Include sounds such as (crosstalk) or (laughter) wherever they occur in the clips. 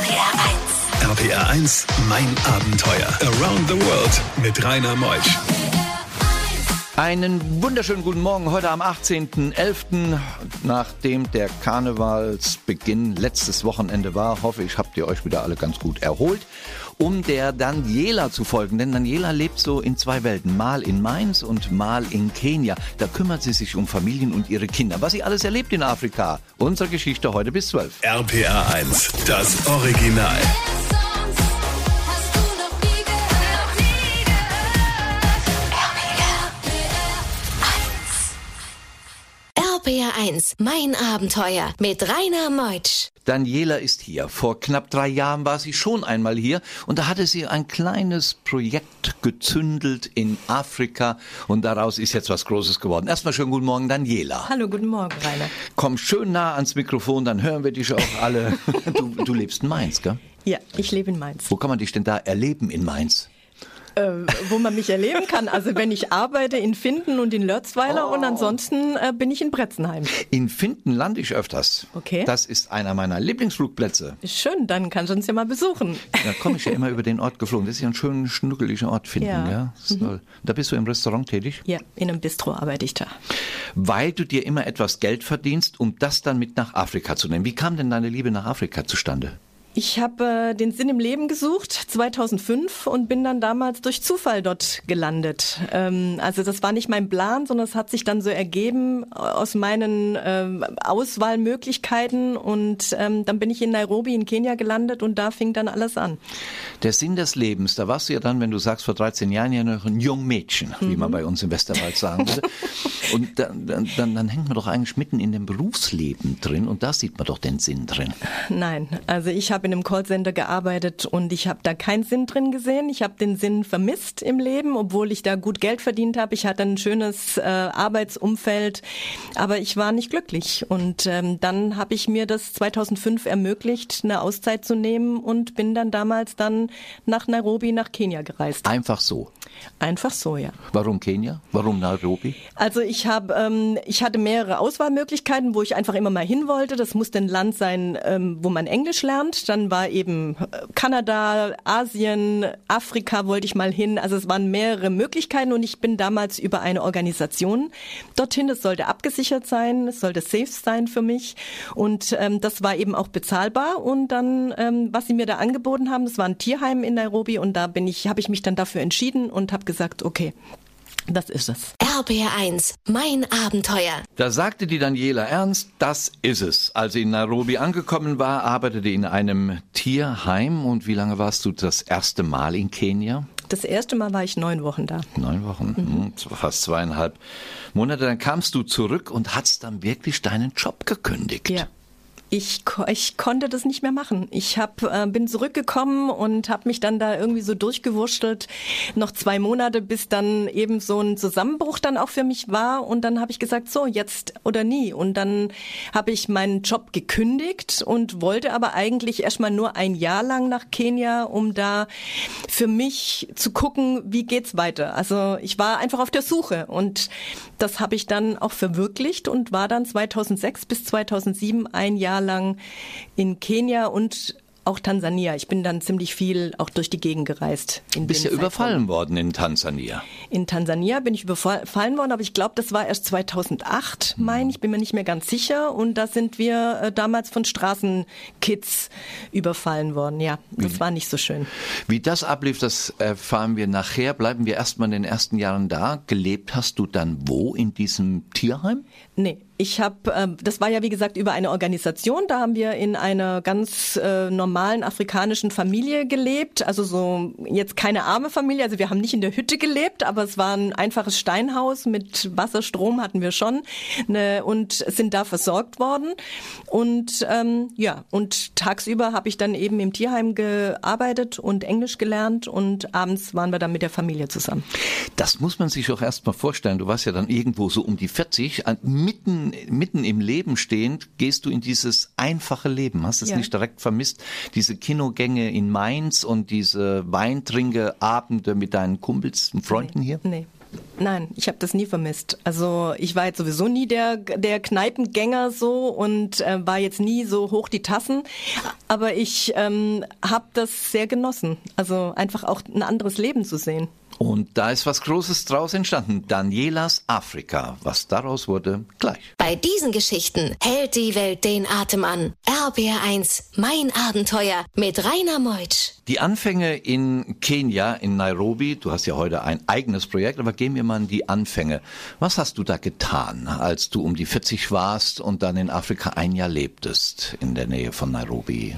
RPR 1. RPR 1, mein Abenteuer. Around the World mit Rainer Meusch. Einen wunderschönen guten Morgen heute am 18.11. Nachdem der Karnevalsbeginn letztes Wochenende war, hoffe ich, habt ihr euch wieder alle ganz gut erholt. Um der Daniela zu folgen, denn Daniela lebt so in zwei Welten, mal in Mainz und mal in Kenia. Da kümmert sie sich um Familien und ihre Kinder. Was sie alles erlebt in Afrika. Unsere Geschichte heute bis 12. RPR 1, das Original. Hast du noch nie gehört? Nie gehört? RPR 1. RPR 1, mein Abenteuer mit Rainer Meutsch. Daniela ist hier. Vor knapp drei Jahren war sie schon einmal hier und da hatte sie ein kleines Projekt gezündelt in Afrika und daraus ist jetzt was Großes geworden. Erstmal schönen guten Morgen, Daniela. Hallo, guten Morgen, Rainer. Komm schön nah ans Mikrofon, dann hören wir dich auch alle. (laughs) Du, du lebst in Mainz, gell? Ja, ich lebe in Mainz. Wo kann man dich denn da erleben in Mainz? Äh, wo man mich erleben kann. Also wenn ich arbeite in Finden und in Lörzweiler und ansonsten äh, bin ich in Bretzenheim. In Finden lande ich öfters. Okay. Das ist einer meiner Lieblingsflugplätze. Schön, dann kannst du uns ja mal besuchen. Da komme ich ja immer über den Ort geflogen. Das ist ja ein schön schnuckeliger Ort, Finden. Ja. Ja. Toll. Da bist du im Restaurant tätig? Ja, in einem Bistro arbeite ich da. Weil du dir immer etwas Geld verdienst, um das dann mit nach Afrika zu nehmen. Wie kam denn deine Liebe nach Afrika zustande? Ich habe äh, den Sinn im Leben gesucht 2005 und bin dann damals durch Zufall dort gelandet. Ähm, also das war nicht mein Plan, sondern es hat sich dann so ergeben aus meinen ähm, Auswahlmöglichkeiten und ähm, dann bin ich in Nairobi in Kenia gelandet und da fing dann alles an. Der Sinn des Lebens, da warst du ja dann, wenn du sagst, vor 13 Jahren ja noch ein Jungmädchen, wie man bei uns im Westerwald sagen würde. Und dann, dann, dann, dann hängt man doch eigentlich mitten in dem Berufsleben drin und da sieht man doch den Sinn drin. Nein, also ich habe in einem Callcenter gearbeitet und ich habe da keinen Sinn drin gesehen. Ich habe den Sinn vermisst im Leben, obwohl ich da gut Geld verdient habe. Ich hatte ein schönes äh, Arbeitsumfeld, aber ich war nicht glücklich. Und ähm, dann habe ich mir das 2005 ermöglicht, eine Auszeit zu nehmen und bin dann damals dann nach Nairobi, nach Kenia gereist. Einfach so. Einfach so, ja. Warum Kenia? Warum Nairobi? Also ich habe, ähm, ich hatte mehrere Auswahlmöglichkeiten, wo ich einfach immer mal hin wollte. Das musste ein Land sein, ähm, wo man Englisch lernt. Dann war eben äh, Kanada, Asien, Afrika wollte ich mal hin. Also es waren mehrere Möglichkeiten und ich bin damals über eine Organisation dorthin. Es sollte abgesichert sein, es sollte safe sein für mich und ähm, das war eben auch bezahlbar. Und dann, ähm, was sie mir da angeboten haben, das war ein Tierheim in Nairobi und da bin ich, habe ich mich dann dafür entschieden und habe gesagt, okay, das ist es. RPR 1, mein Abenteuer. Da sagte die Daniela Ernst, das ist es. Als sie in Nairobi angekommen war, arbeitete in einem Tierheim. Und wie lange warst du das erste Mal in Kenia? Das erste Mal war ich neun Wochen da. Neun Wochen, hm, fast zweieinhalb Monate. Dann kamst du zurück und hast dann wirklich deinen Job gekündigt. Ja. Ich, ich konnte das nicht mehr machen. Ich hab, äh, bin zurückgekommen und habe mich dann da irgendwie so durchgewurschtelt. Noch zwei Monate, bis dann eben so ein Zusammenbruch dann auch für mich war. Und dann habe ich gesagt, so, jetzt oder nie. Und dann habe ich meinen Job gekündigt und wollte aber eigentlich erstmal nur ein Jahr lang nach Kenia, um da für mich zu gucken, wie geht's weiter. Also ich war einfach auf der Suche und das habe ich dann auch verwirklicht und war dann 2006 bis 2007 ein Jahr lang in Kenia und auch Tansania. Ich bin dann ziemlich viel auch durch die Gegend gereist. In Du bist ja überfallen worden in Tansania. In Tansania bin ich überfallen worden, aber ich glaube, das war erst 2008, mein, ich bin mir nicht mehr ganz sicher. Und da sind wir äh, damals von Straßenkids überfallen worden. Ja, das war nicht so schön. Wie das ablief, das erfahren wir nachher. Bleiben wir erstmal in den ersten Jahren da. Gelebt hast du dann wo in diesem Tierheim? Nee, ich habe, äh, das war ja wie gesagt über eine Organisation. Da haben wir in einer ganz äh, normalen afrikanischen Familie gelebt. Also so jetzt keine arme Familie. Also wir haben nicht in der Hütte gelebt, aber es war ein einfaches Steinhaus mit Wasser, Strom hatten wir schon ne, und sind da versorgt worden. Und ähm, ja, und tagsüber habe ich dann eben im Tierheim gearbeitet und Englisch gelernt und abends waren wir dann mit der Familie zusammen. Das muss man sich auch erstmal vorstellen. Du warst ja dann irgendwo so um die 40, an- mitten, mitten im Leben stehend, gehst du in dieses einfache Leben. Hast es Ja. nicht direkt vermisst? Diese Kinogänge in Mainz und diese Weintrinkeabende mit deinen Kumpels und Freunden hier? Nee. Nein, ich habe das nie vermisst. Also ich war jetzt sowieso nie der, der Kneipengänger so und äh, war jetzt nie so hoch die Tassen. Aber ich ähm, habe das sehr genossen. Also einfach auch ein anderes Leben zu sehen. Und da ist was Großes draus entstanden. Danielas Afrika. Was daraus wurde, gleich. Bei diesen Geschichten hält die Welt den Atem an. RBR1, mein Abenteuer mit Rainer Meutsch. Die Anfänge in Kenia, in Nairobi, du hast ja heute ein eigenes Projekt, aber gehen wir mal an die Anfänge. Was hast du da getan, als du um die 40 warst und dann in Afrika ein Jahr lebtest, in der Nähe von Nairobi?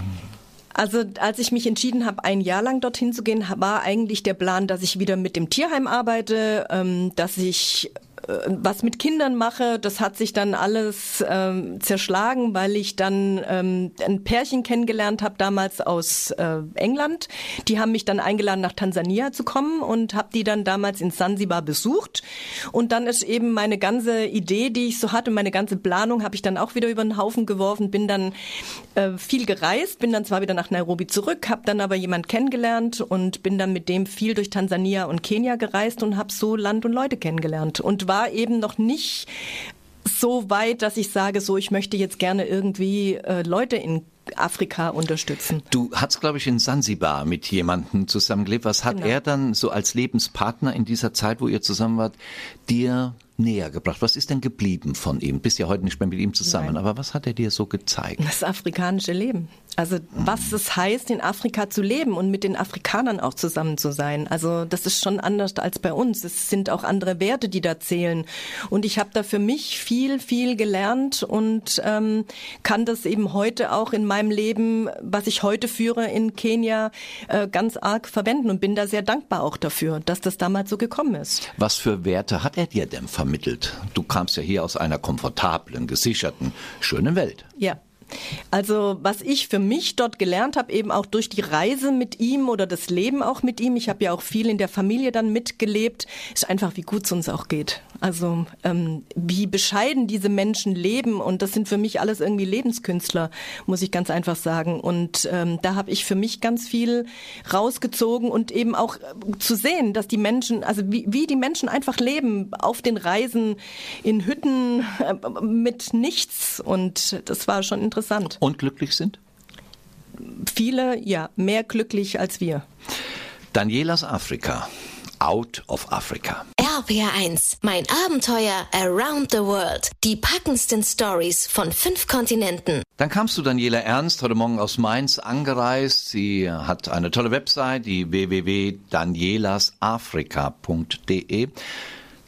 Also als ich mich entschieden habe, ein Jahr lang dorthin zu gehen, war eigentlich der Plan, dass ich wieder mit dem Tierheim arbeite, ähm, dass ich was mit Kindern mache, das hat sich dann alles ähm, zerschlagen, weil ich dann ähm, ein Pärchen kennengelernt habe damals aus äh, England. Die haben mich dann eingeladen nach Tansania zu kommen und habe die dann damals in Sansibar besucht. Und dann ist eben meine ganze Idee, die ich so hatte, meine ganze Planung habe ich dann auch wieder über den Haufen geworfen, bin dann äh, viel gereist, bin dann zwar wieder nach Nairobi zurück, habe dann aber jemand kennengelernt und bin dann mit dem viel durch Tansania und Kenia gereist und habe so Land und Leute kennengelernt und war eben noch nicht so weit, dass ich sage, so ich möchte jetzt gerne irgendwie äh, Leute in Afrika unterstützen. Du hast, glaube ich, in Sansibar mit jemandem zusammengelebt. Was hat genau. er dann so als Lebenspartner in dieser Zeit, wo ihr zusammen wart, dir näher gebracht? Was ist denn geblieben von ihm? Bist ja heute nicht mehr mit ihm zusammen, Nein. aber was hat er dir so gezeigt? Das afrikanische Leben. Also was es heißt, in Afrika zu leben und mit den Afrikanern auch zusammen zu sein. Also das ist schon anders als bei uns. Es sind auch andere Werte, die da zählen. Und ich habe da für mich viel, viel gelernt und ähm, kann das eben heute auch in meinem Leben, was ich heute führe in Kenia, äh, ganz arg verwenden und bin da sehr dankbar auch dafür, dass das damals so gekommen ist. Was für Werte hat er dir denn vermittelt? Du kamst ja hier aus einer komfortablen, gesicherten, schönen Welt. Ja. Also was ich für mich dort gelernt habe, eben auch durch die Reise mit ihm oder das Leben auch mit ihm, ich habe ja auch viel in der Familie dann mitgelebt, ist einfach, wie gut es uns auch geht. Also ähm, wie bescheiden diese Menschen leben und das sind für mich alles irgendwie Lebenskünstler, muss ich ganz einfach sagen. Und ähm, da habe ich für mich ganz viel rausgezogen und eben auch äh, zu sehen, dass die Menschen, also wie, wie die Menschen einfach leben auf den Reisen in Hütten äh, mit nichts und das war schon interessant. Und glücklich sind? Viele, ja, mehr glücklich als wir. Danielas Afrika. Out of Africa. RPR1, mein Abenteuer Around the World. Die packendsten Stories von fünf Kontinenten. Dann kamst du Daniela Ernst heute Morgen aus Mainz angereist. Sie hat eine tolle Website, die www.danielasafrika.de.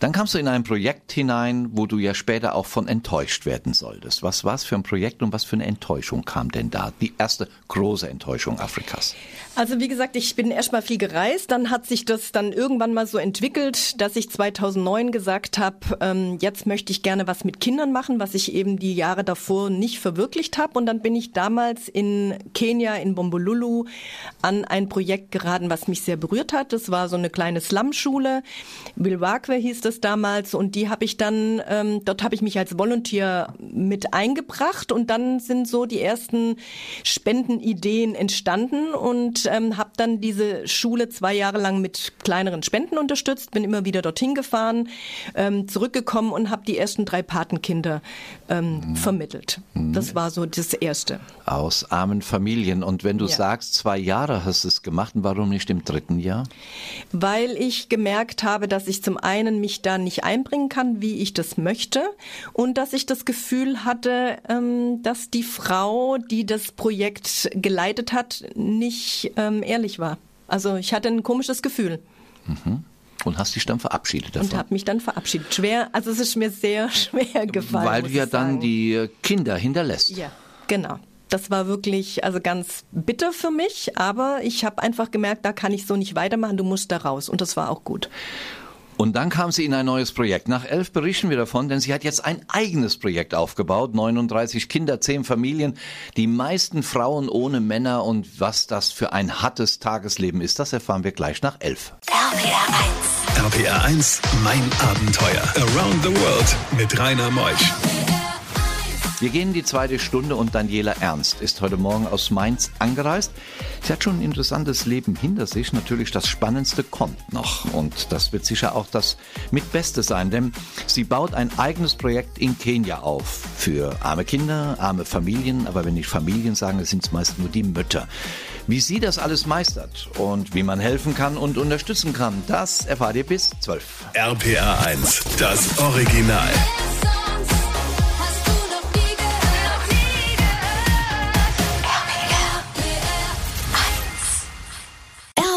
Dann kamst du in ein Projekt hinein, wo du ja später auch von enttäuscht werden solltest. Was war es für ein Projekt und was für eine Enttäuschung kam denn da? Die erste große Enttäuschung Afrikas. Also wie gesagt, ich bin erstmal viel gereist. Dann hat sich das dann irgendwann mal so entwickelt, dass ich 2009 gesagt habe, ähm, jetzt möchte ich gerne was mit Kindern machen, was ich eben die Jahre davor nicht verwirklicht habe. Und dann bin ich damals in Kenia, in Bombolulu, an ein Projekt geraten, was mich sehr berührt hat. Das war so eine kleine Slum-Schule. Wilwakwe hieß das das damals und die habe ich dann, ähm, dort habe ich mich als Volunteer mit eingebracht und dann sind so die ersten Spendenideen entstanden und ähm, habe dann diese Schule zwei Jahre lang mit kleineren Spenden unterstützt, bin immer wieder dorthin gefahren, ähm, zurückgekommen und habe die ersten drei Patenkinder ähm, mhm. vermittelt. Das war so das Erste. Aus armen Familien. Und wenn du ja. sagst, zwei Jahre hast du es gemacht, warum nicht im dritten Jahr? Weil ich gemerkt habe, dass ich zum einen mich da nicht einbringen kann, wie ich das möchte und dass ich das Gefühl hatte, ähm, dass die Frau, die das Projekt geleitet hat, nicht ähm, ehrlich war. Also ich hatte ein komisches Gefühl. Mhm. Und hast dich dann verabschiedet davon? Und habe mich dann verabschiedet. Schwer, also es ist mir sehr (laughs) schwer gefallen. Weil du ja dann sagen. die Kinder hinterlässt. Ja, genau. Das war wirklich also ganz bitter für mich, aber ich habe einfach gemerkt, da kann ich so nicht weitermachen, du musst da raus und das war auch gut. Und dann kam sie in ein neues Projekt. Nach elf berichten wir davon, denn sie hat jetzt ein eigenes Projekt aufgebaut. 39 Kinder, 10 Familien, die meisten Frauen ohne Männer und was das für ein hartes Tagesleben ist, das erfahren wir gleich nach elf. RPR 1. RPR 1, mein Abenteuer. Around the World mit Rainer Meusch. Wir gehen in die zweite Stunde und Daniela Ernst ist heute Morgen aus Mainz angereist. Sie hat schon ein interessantes Leben hinter sich. Natürlich das Spannendste kommt noch. Und das wird sicher auch das Mitbeste sein, denn sie baut ein eigenes Projekt in Kenia auf. Für arme Kinder, arme Familien. Aber wenn ich Familien sage, sind es meist nur die Mütter. Wie sie das alles meistert und wie man helfen kann und unterstützen kann, das erfahrt ihr bis 12. RPA 1, das Original.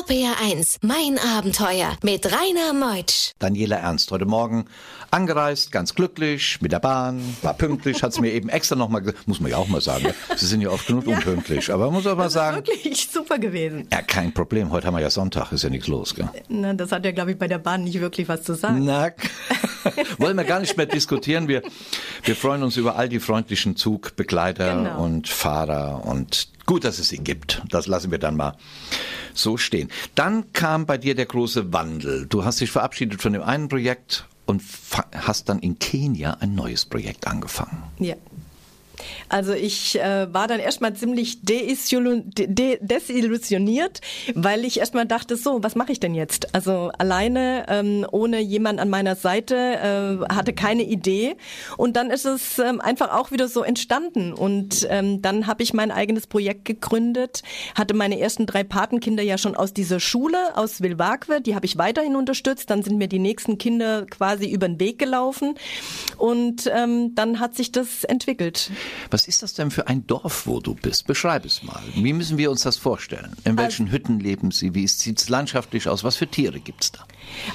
Yeah. RPR 1, mein Abenteuer mit Rainer Meutsch. Daniela Ernst heute Morgen angereist, ganz glücklich, mit der Bahn, war pünktlich, hat es mir eben extra nochmal, muss man ja auch mal sagen, ne? Sie sind ja oft genug unpünktlich, aber man muss auch mal sagen. Wirklich super gewesen. Ja, kein Problem, heute haben wir ja Sonntag, ist ja nichts los, gell? Na, das hat ja, glaube ich, bei der Bahn nicht wirklich was zu sagen. Na, (laughs) wollen wir gar nicht mehr diskutieren. Wir, wir freuen uns über all die freundlichen Zugbegleiter Genau. und Fahrer und gut, dass es sie gibt. Das lassen wir dann mal so stehen. Dann kam bei dir der große Wandel. Du hast dich verabschiedet von dem einen Projekt und hast dann in Kenia ein neues Projekt angefangen. Ja. Also ich äh, war dann erstmal ziemlich de de desillusioniert, weil ich erstmal dachte, so, was mache ich denn jetzt? Also alleine, ähm, ohne jemand an meiner Seite, äh, hatte keine Idee. Und dann ist es ähm, einfach auch wieder so entstanden. Und ähm, dann habe ich mein eigenes Projekt gegründet, hatte meine ersten drei Patenkinder ja schon aus dieser Schule, aus Wilwakwe, die habe ich weiterhin unterstützt. Dann sind mir die nächsten Kinder quasi über den Weg gelaufen. Und ähm, dann hat sich das entwickelt. Was ist das denn für ein Dorf, wo du bist? Beschreib es mal. Wie müssen wir uns das vorstellen? In welchen Hütten leben Sie? Wie sieht es landschaftlich aus? Was für Tiere gibt's da?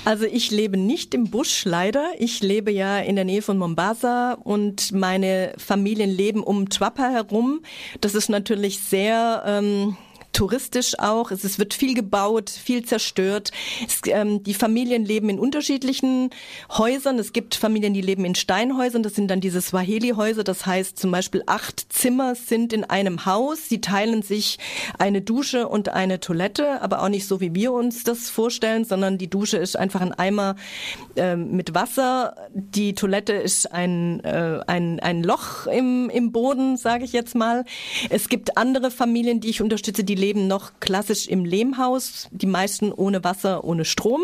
Also ich lebe nicht im Busch leider. Ich lebe ja in der Nähe von Mombasa und meine Familien leben um Twapa herum. Das ist natürlich sehr ähm, touristisch auch. Es, es wird viel gebaut, viel zerstört. Es, ähm, die Familien leben in unterschiedlichen Häusern. Es gibt Familien, die leben in Steinhäusern. Das sind dann diese Swahili-Häuser. Das heißt zum Beispiel acht Zimmer sind in einem Haus. Sie teilen sich eine Dusche und eine Toilette, aber auch nicht so, wie wir uns das vorstellen, sondern die Dusche ist einfach ein Eimer ähm, mit Wasser. Die Toilette ist ein, äh, ein, ein Loch im, im Boden, sage ich jetzt mal. Es gibt andere Familien, die ich unterstütze, die leben noch klassisch im Lehmhaus, die meisten ohne Wasser, ohne Strom.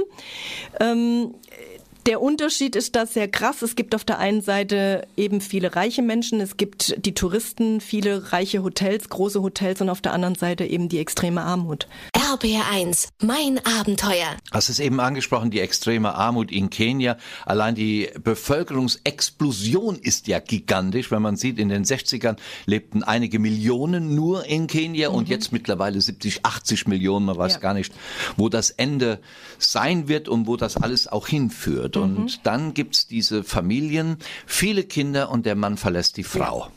Ähm, der Unterschied ist da sehr krass. Es gibt auf der einen Seite eben viele reiche Menschen, es gibt die Touristen, viele reiche Hotels, große Hotels und auf der anderen Seite eben die extreme Armut. RPR 1, mein Abenteuer. Hast es eben angesprochen, die extreme Armut in Kenia. Allein die Bevölkerungsexplosion ist ja gigantisch. Wenn man sieht, in den 60ern lebten einige Millionen nur in Kenia und jetzt mittlerweile 70, 80 Millionen. Man weiß Ja. gar nicht, wo das Ende sein wird und wo das alles auch hinführt. Und dann gibt's diese Familien, viele Kinder und der Mann verlässt die Frau.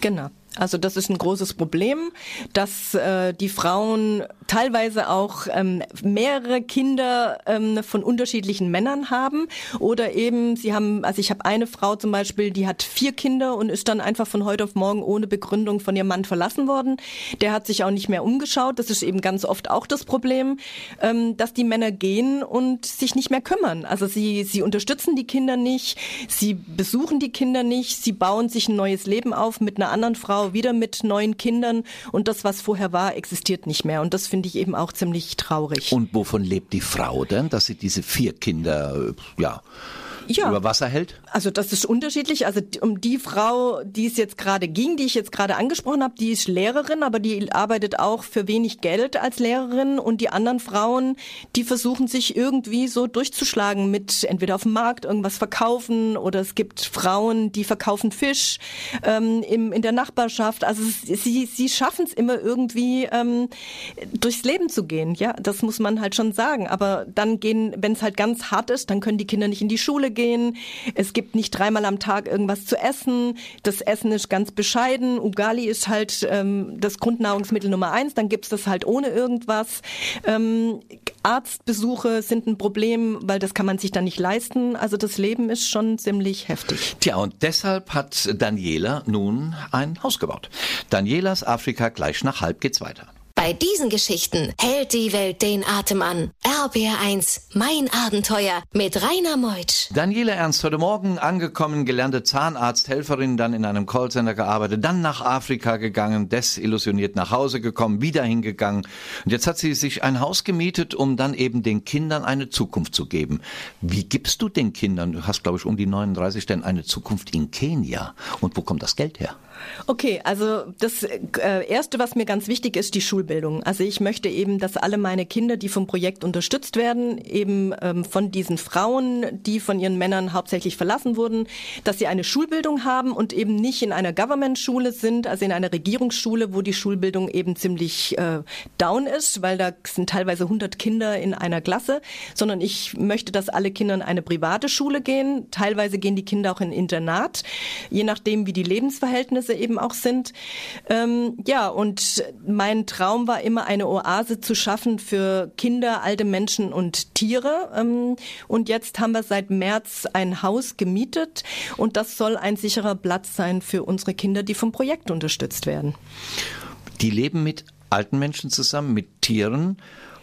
Genau. Also das ist ein großes Problem, dass äh, die Frauen teilweise auch ähm, mehrere Kinder ähm, von unterschiedlichen Männern haben oder eben sie haben, also ich habe eine Frau zum Beispiel, die hat vier Kinder und ist dann einfach von heute auf morgen ohne Begründung von ihrem Mann verlassen worden. Der hat sich auch nicht mehr umgeschaut. Das ist eben ganz oft auch das Problem, ähm, dass die Männer gehen und sich nicht mehr kümmern. Also sie sie unterstützen die Kinder nicht, sie besuchen die Kinder nicht, sie bauen sich ein neues Leben auf mit einer anderen Frau, wieder mit neuen Kindern und das, was vorher war, existiert nicht mehr. Und das finde ich eben auch ziemlich traurig. Und wovon lebt die Frau denn, dass sie diese vier Kinder, äh, ja, Ja. über Wasser hält? Also das ist unterschiedlich. Also um die Frau, die es jetzt gerade ging, die ich jetzt gerade angesprochen habe, die ist Lehrerin, aber die arbeitet auch für wenig Geld als Lehrerin. Und die anderen Frauen, die versuchen sich irgendwie so durchzuschlagen mit entweder auf dem Markt irgendwas verkaufen oder es gibt Frauen, die verkaufen Fisch ähm, im, in der Nachbarschaft. Also sie, sie schaffen es immer irgendwie ähm, durchs Leben zu gehen. Ja, das muss man halt schon sagen. Aber dann gehen, wenn es halt ganz hart ist, dann können die Kinder nicht in die Schule gehen. Es gibt nicht dreimal am Tag irgendwas zu essen. Das Essen ist ganz bescheiden. Ugali ist halt ähm, das Grundnahrungsmittel Nummer eins. Dann gibt's das halt ohne irgendwas. Ähm, Arztbesuche sind ein Problem, weil das kann man sich dann nicht leisten. Also das Leben ist schon ziemlich heftig. Tja, und deshalb hat Daniela nun ein Haus gebaut. Danielas Afrika gleich nach halb geht's weiter. Bei diesen Geschichten hält die Welt den Atem an. RBR1, mein Abenteuer mit Rainer Meutsch. Daniela Ernst, heute Morgen angekommen, gelernte Zahnarzthelferin, dann in einem Callcenter gearbeitet, dann nach Afrika gegangen, desillusioniert nach Hause gekommen, wieder hingegangen. Und jetzt hat sie sich ein Haus gemietet, um dann eben den Kindern eine Zukunft zu geben. Wie gibst du den Kindern, du hast glaube ich um die 39, denn eine Zukunft in Kenia? Und wo kommt das Geld her? Okay, also das äh, Erste, was mir ganz wichtig ist, die Schulbildung. Also ich möchte eben, dass alle meine Kinder, die vom Projekt unterstützt werden, eben ähm, von diesen Frauen, die von ihren Männern hauptsächlich verlassen wurden, dass sie eine Schulbildung haben und eben nicht in einer Government-Schule sind, also in einer Regierungsschule, wo die Schulbildung eben ziemlich äh, down ist, weil da sind teilweise 100 Kinder in einer Klasse, sondern ich möchte, dass alle Kinder in eine private Schule gehen. Teilweise gehen die Kinder auch in Internat, je nachdem, wie die Lebensverhältnisse eben auch sind. Ähm, ja, und mein Traum war immer, eine Oase zu schaffen für Kinder, alte Menschen und Tiere. Ähm, und jetzt haben wir seit März ein Haus gemietet und das soll ein sicherer Platz sein für unsere Kinder, die vom Projekt unterstützt werden. Die leben mit alten Menschen zusammen, mit Tieren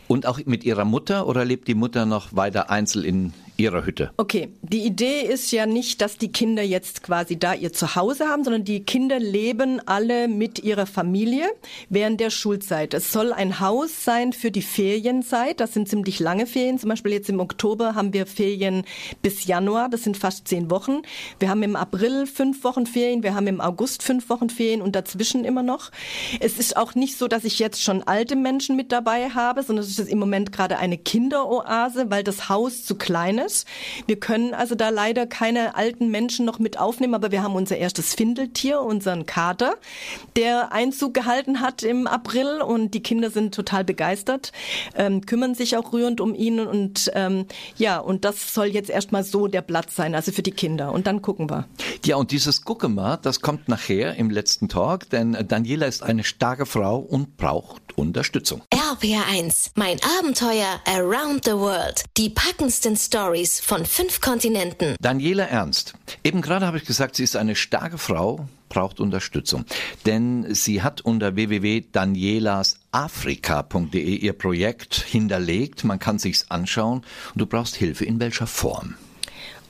und auch mit ihrer Mutter oder lebt die Mutter noch weiter einzeln in ihrer Hütte? Okay, die Idee ist ja nicht, dass die Kinder jetzt quasi da ihr Zuhause haben, sondern die Kinder leben alle mit ihrer Familie während der Schulzeit. Es soll ein Haus sein für die Ferienzeit. Das sind ziemlich lange Ferien. Zum Beispiel jetzt im Oktober haben wir Ferien bis Januar. Das sind fast zehn Wochen. Wir haben im April fünf Wochen Ferien. Wir haben im August fünf Wochen Ferien und dazwischen immer noch. Es ist auch nicht so, dass ich jetzt schon alte Menschen mit dabei habe, sondern es ist im Moment gerade eine Kinderoase, weil das Haus zu klein ist. Wir können also da leider keine alten Menschen noch mit aufnehmen, aber wir haben unser erstes Findeltier, unseren Kater, der Einzug gehalten hat im April und die Kinder sind total begeistert, ähm, kümmern sich auch rührend um ihn und ähm, ja, und das soll jetzt erstmal so der Platz sein, also für die Kinder und dann gucken wir. Ja, und dieses Gucken mal, das kommt nachher im letzten Talk, denn Daniela ist eine starke Frau und braucht Unterstützung. RPR1, mein Abenteuer around the world. Die packendsten Stories von fünf Kontinenten. Daniela Ernst. Eben gerade habe ich gesagt, sie ist eine starke Frau, braucht Unterstützung. Denn sie hat unter www.danielasafrika.de ihr Projekt hinterlegt. Man kann sich's anschauen. Und du brauchst Hilfe. In welcher Form?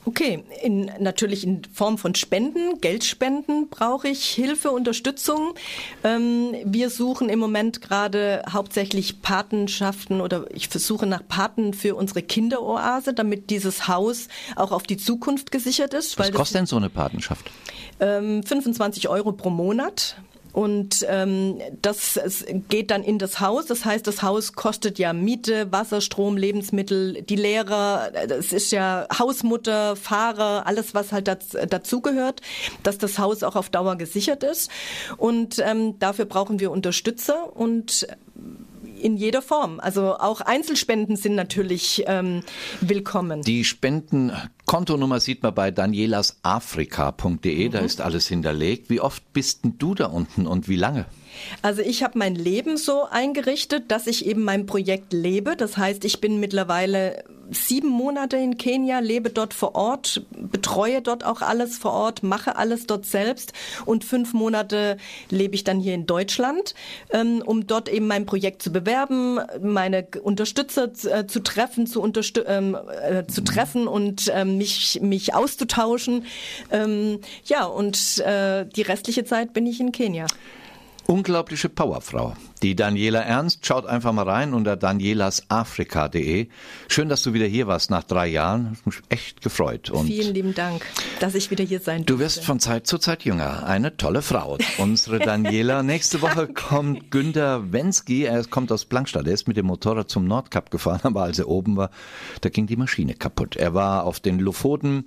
Okay, in, natürlich in Form von Spenden, Geldspenden brauche ich Hilfe, Unterstützung. Ähm, wir suchen im Moment gerade hauptsächlich Patenschaften oder ich versuche nach Paten für unsere Kinderoase, damit dieses Haus auch auf die Zukunft gesichert ist. Was kostet denn so eine Patenschaft? Ähm, 25 Euro pro Monat. Und ähm, das geht dann in das Haus. Das heißt, das Haus kostet ja Miete, Wasser, Strom, Lebensmittel, die Lehrer, es ist ja Hausmutter, Fahrer, alles, was halt dazugehört, dass das Haus auch auf Dauer gesichert ist. Und ähm, dafür brauchen wir Unterstützer und in jeder Form. Also auch Einzelspenden sind natürlich ähm, willkommen. Die Spendenkontonummer sieht man bei danielasafrika.de, mhm. da ist alles hinterlegt. Wie oft bist denn du da unten und wie lange? Also ich habe mein Leben so eingerichtet, dass ich eben mein Projekt lebe. Das heißt, ich bin mittlerweile sieben Monate in Kenia, lebe dort vor Ort, betreue dort auch alles vor Ort, mache alles dort selbst und fünf Monate lebe ich dann hier in Deutschland, ähm, um dort eben mein Projekt zu bewerben, meine Unterstützer äh, zu treffen, zu, unterstü ähm, äh, zu treffen und ähm, mich, mich auszutauschen. Ähm, ja, und äh, die restliche Zeit bin ich in Kenia. Unglaubliche Powerfrau. Die Daniela Ernst, schaut einfach mal rein unter danielasafrika.de. Schön, dass du wieder hier warst nach drei Jahren. Mich echt gefreut. Und Vielen lieben Dank, dass ich wieder hier sein durfte. Du wirst von Zeit zu Zeit jünger. Eine tolle Frau. Unsere Daniela. (laughs) Nächste Woche kommt Günter Wensky. Er kommt aus Blankstadt. Er ist mit dem Motorrad zum Nordkap gefahren, (laughs) aber als er oben war, da ging die Maschine kaputt. Er war auf den Lofoten,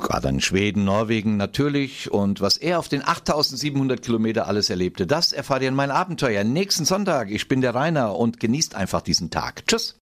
gerade in Schweden, Norwegen natürlich. Und was er auf den 8700 Kilometer alles erlebte, das erfahrt ihr in mein Abenteuer nächsten Sonntag. Ich bin der Rainer und genießt einfach diesen Tag. Tschüss.